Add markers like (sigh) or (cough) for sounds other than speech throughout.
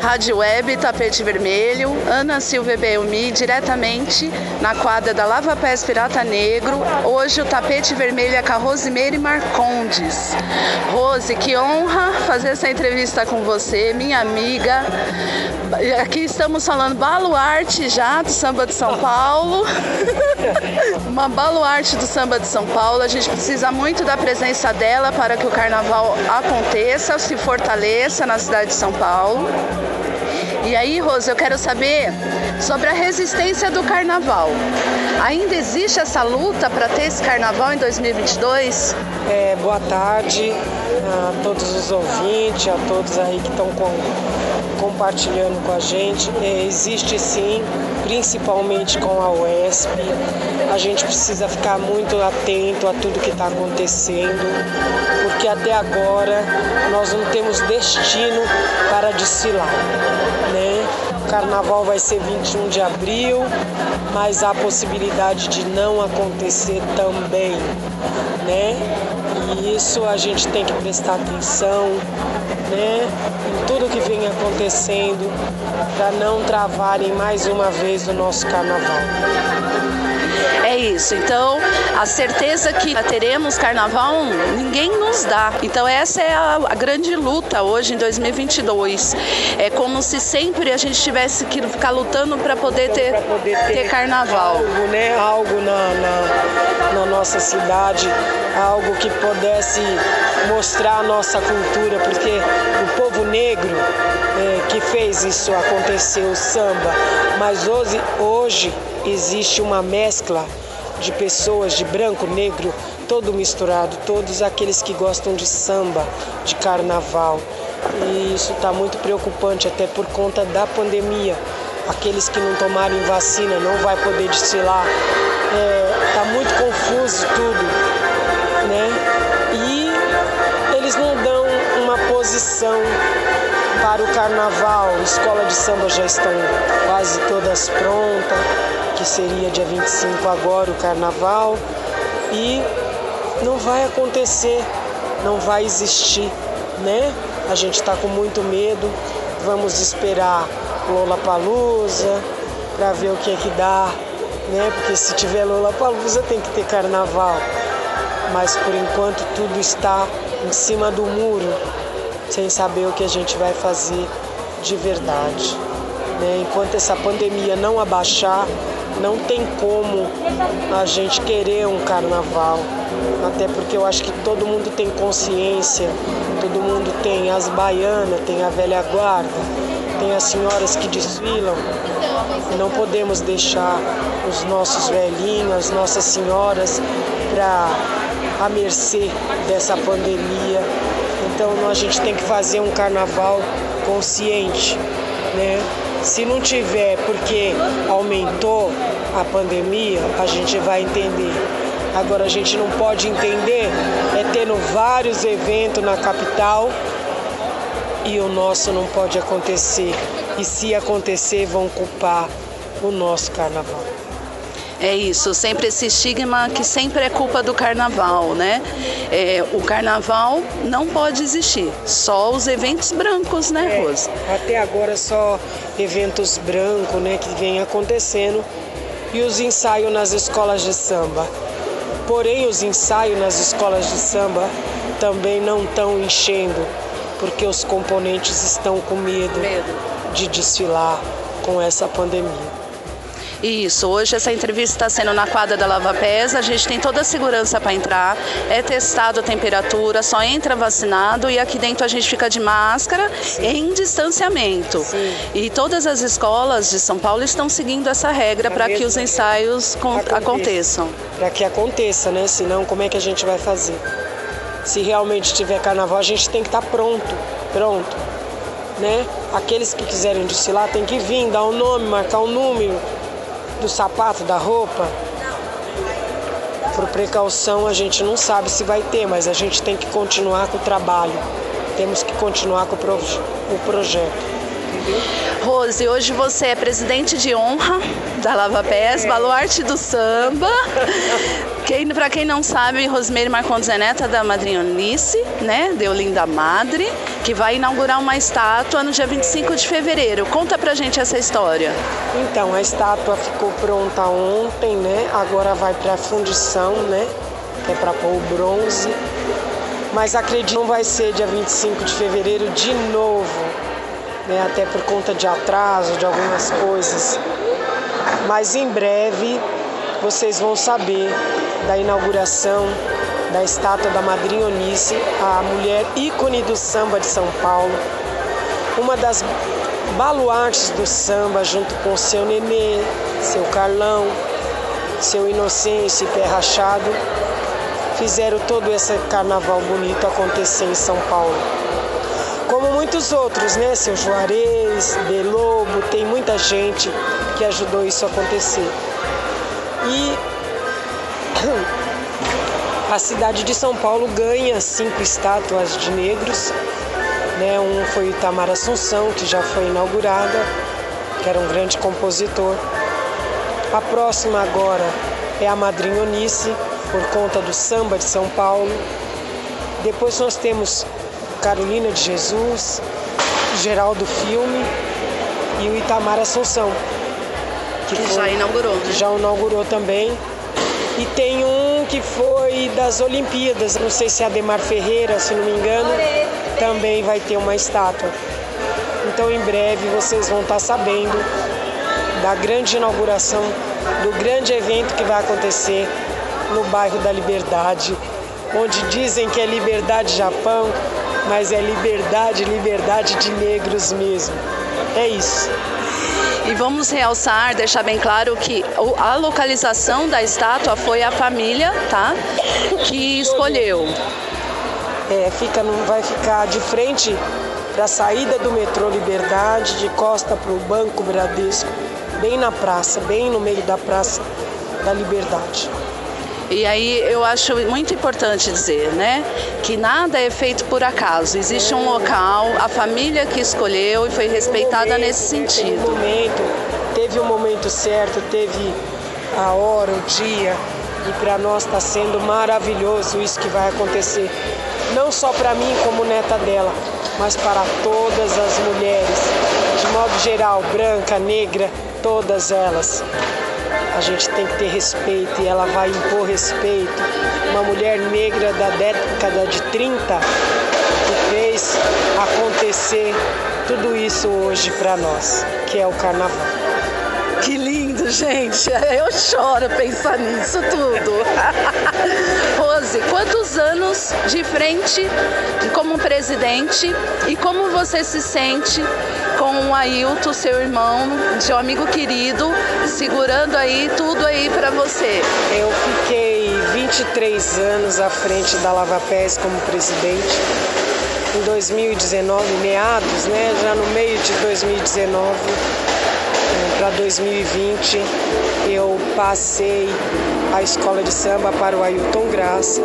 Rádio Web Tapete Vermelho, Ana Silva Belmi, diretamente na quadra da Lava Pés Pirata Negro. Hoje o tapete vermelho é com a Rosimeire Marcondes. Rose, que honra fazer essa entrevista com você, minha amiga. Aqui estamos falando baluarte já do samba de São Paulo. (laughs) Uma baluarte do samba de São Paulo. A gente precisa muito da presença dela para que o carnaval aconteça, se fortaleça na cidade de São Paulo. E aí, Rose, eu quero saber sobre a resistência do carnaval. Ainda existe essa luta para ter esse carnaval em 2022? É, boa tarde a todos os ouvintes, a todos aí que estão com, compartilhando com a gente. É, existe sim, principalmente com a UESP. A gente precisa ficar muito atento a tudo que está acontecendo, porque até agora nós não temos destino para desfilar. Né? O carnaval vai ser 21 de abril, mas há possibilidade de não acontecer também, né? E isso a gente tem que prestar atenção, né? Em tudo que vem acontecendo para não travarem mais uma vez o nosso carnaval. É isso. Então, a certeza que teremos carnaval, ninguém nos dá. Então, essa é a, a grande luta hoje em 2022. É como se sempre a gente tivesse que ficar lutando para poder, ter, poder ter, ter, carnaval. Algo, né? Algo na, na, na nossa cidade, algo que pudesse mostrar a nossa cultura, porque o povo negro é, que fez isso acontecer, o samba, mas hoje, hoje existe uma mescla de pessoas de branco, negro, todo misturado, todos aqueles que gostam de samba, de carnaval. E isso está muito preocupante, até por conta da pandemia. Aqueles que não tomarem vacina não vai poder desfilar. Está é, tá muito confuso tudo, né? E eles não dão uma posição para o carnaval. Escola de samba já estão quase todas prontas que seria dia 25 agora o carnaval, e não vai acontecer, não vai existir, né? A gente está com muito medo, vamos esperar Lola Palusa para ver o que é que dá, né? Porque se tiver Lola Palusa tem que ter carnaval. Mas por enquanto tudo está em cima do muro, sem saber o que a gente vai fazer de verdade. Né? Enquanto essa pandemia não abaixar, não tem como a gente querer um carnaval. Até porque eu acho que todo mundo tem consciência, todo mundo tem as baianas, tem a velha guarda, tem as senhoras que desfilam. Não podemos deixar os nossos velhinhos, as nossas senhoras para a mercê dessa pandemia. Então a gente tem que fazer um carnaval consciente, né? Se não tiver porque aumentou a pandemia, a gente vai entender. Agora a gente não pode entender é tendo vários eventos na capital e o nosso não pode acontecer. E se acontecer, vão culpar o nosso carnaval. É isso, sempre esse estigma que sempre é culpa do carnaval, né? É, o carnaval não pode existir, só os eventos brancos, né, é, Rosa? Até agora só eventos brancos, né, que vem acontecendo e os ensaios nas escolas de samba. Porém, os ensaios nas escolas de samba também não estão enchendo, porque os componentes estão com medo, medo. de desfilar com essa pandemia. Isso, hoje essa entrevista está sendo na quadra da Lava Pés, a gente tem toda a segurança para entrar, é testado a temperatura, só entra vacinado e aqui dentro a gente fica de máscara Sim. em distanciamento. Sim. E todas as escolas de São Paulo estão seguindo essa regra para que os ensaios aconteçam. Para que aconteça, né? Senão como é que a gente vai fazer? Se realmente tiver carnaval, a gente tem que estar tá pronto, pronto. Né? Aqueles que quiserem desfilar tem que vir, dar o um nome, marcar o um número, do sapato, da roupa. Por precaução, a gente não sabe se vai ter, mas a gente tem que continuar com o trabalho. Temos que continuar com o, projeto. Rose, hoje você é presidente de honra da Lava Pés, é. baluarte do samba. Quem, para quem não sabe, Rosemary Marcondes é neta da madrinha Unice, né, de Olinda Madre, que vai inaugurar uma estátua no dia 25 de fevereiro. Conta pra gente essa história. Então, a estátua ficou pronta ontem, né? Agora vai para fundição, né? Que é para pôr o bronze. Mas acredito que não vai ser dia 25 de fevereiro de novo, né? Até por conta de atraso de algumas coisas. Mas em breve vocês vão saber da inauguração da estátua da Madrinha Onice, a mulher ícone do samba de São Paulo, uma das baluartes do samba, junto com seu Nenê, seu Carlão, seu Inocêncio e Pé Rachado, fizeram todo esse carnaval bonito acontecer em São Paulo. Muitos outros, né? Seu Juarez, Belobo, tem muita gente que ajudou isso a acontecer. E (clears throat) a cidade de São Paulo ganha cinco estátuas de negros. Né? Um foi o Itamar Assunção, que já foi inaugurada, que era um grande compositor. A próxima agora é a Madrinha Onice, por conta do samba de São Paulo. Depois nós temos Carolina de Jesus, Geraldo Filme e o Itamar Assunção. Que, que foi, já inaugurou. Né? Já inaugurou também. E tem um que foi das Olimpíadas, não sei se é Ademar Ferreira, se não me engano, também vai ter uma estátua. Então em breve vocês vão estar sabendo da grande inauguração, do grande evento que vai acontecer no bairro da Liberdade, onde dizem que é Liberdade Japão, mas é liberdade, liberdade de negros mesmo. É isso. E vamos realçar, deixar bem claro que a localização da estátua foi a família, tá? Que escolheu. É, fica, vai ficar de frente para a saída do metrô Liberdade, de costa para o Banco Bradesco, bem na praça, bem no meio da Praça da Liberdade. E aí eu acho muito importante dizer, né, que nada é feito por acaso. Existe um local, a família que escolheu e foi respeitada momento, nesse sentido. Teve um momento, teve o um momento certo, teve a hora, o dia, e para nós está sendo maravilhoso isso que vai acontecer. Não só para mim como neta dela, mas para todas as mulheres, de modo geral, branca, negra, todas elas a gente tem que ter respeito e ela vai impor respeito. Uma mulher negra da década de 30 que fez acontecer tudo isso hoje para nós, que é o carnaval. Que lindo, gente! (laughs) Eu choro pensar nisso tudo. (laughs) Rose, quantos anos de frente como presidente e como você se sente com o Ailton, seu irmão, seu amigo querido, segurando aí tudo aí para você? Eu fiquei 23 anos à frente da Lava Pés como presidente. Em 2019, meados, né, já no meio de 2019 para 2020, eu passei a escola de samba para o Ailton Graça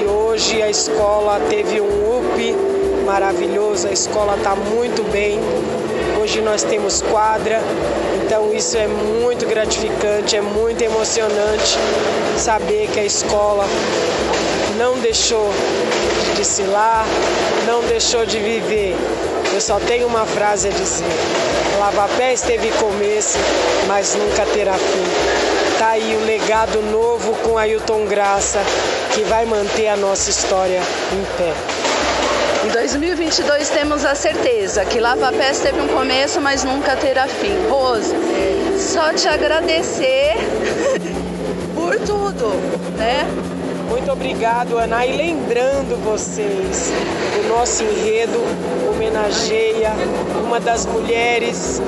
e hoje a escola teve um UP maravilhoso, a escola está muito bem. Hoje nós temos quadra, então isso é muito gratificante, é muito emocionante saber que a escola não deixou de desfilar, não deixou de viver. Eu só tenho uma frase a dizer: Lavapés teve começo, mas nunca terá fim. Tá aí o legado novo com Ailton Graça, que vai manter a nossa história em pé. Em 2022 temos a certeza que Lava Pés teve um começo, mas nunca terá fim. Rose, só te agradecer (laughs) por tudo, né? Muito obrigado, Ana. E lembrando vocês, o nosso enredo homenageia uma das mulheres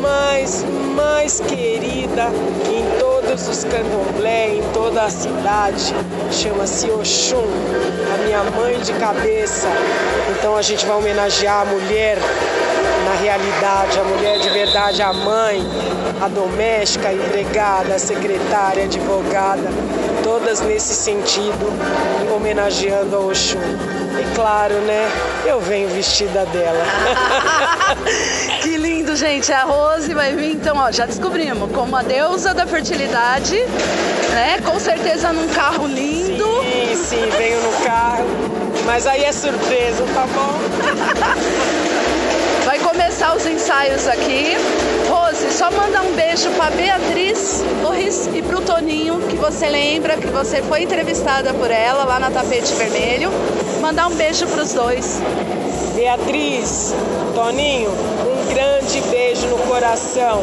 mais, mais querida em os candomblé, em toda a cidade. Chama-se Oxum, a minha mãe de cabeça. Então a gente vai homenagear a mulher na realidade, a mulher de verdade, a mãe, a doméstica, a empregada, a secretária, a advogada, todas nesse sentido, homenageando a Oxum. E claro, né? Eu venho vestida dela. (laughs) (laughs) que lindo, gente. A Rose vai vir, então, ó, já descobrimos, como a deusa da fertilidade, né? Com certeza num carro lindo. Sim, sim, venho no carro. Mas aí é surpresa, tá bom? (laughs) Vai começar os ensaios aqui. Rose, só manda um beijo para Beatriz Torres e pro Toninho, que você lembra que você foi entrevistada por ela lá na Tapete Vermelho. Mandar um beijo para os dois. Beatriz, Toninho, um grande beijo no coração.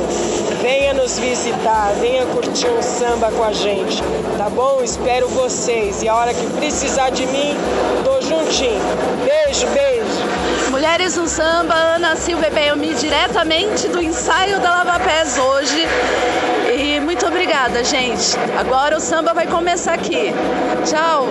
Venha nos visitar, venha curtir um samba com a gente, tá bom? Espero vocês. E a hora que precisar de mim, tô juntinho. Beijo, beijo. Mulheres no Samba, Ana Silva Beomi, diretamente do ensaio da Lava Pés hoje. E muito obrigada, gente. Agora o samba vai começar aqui. Tchau.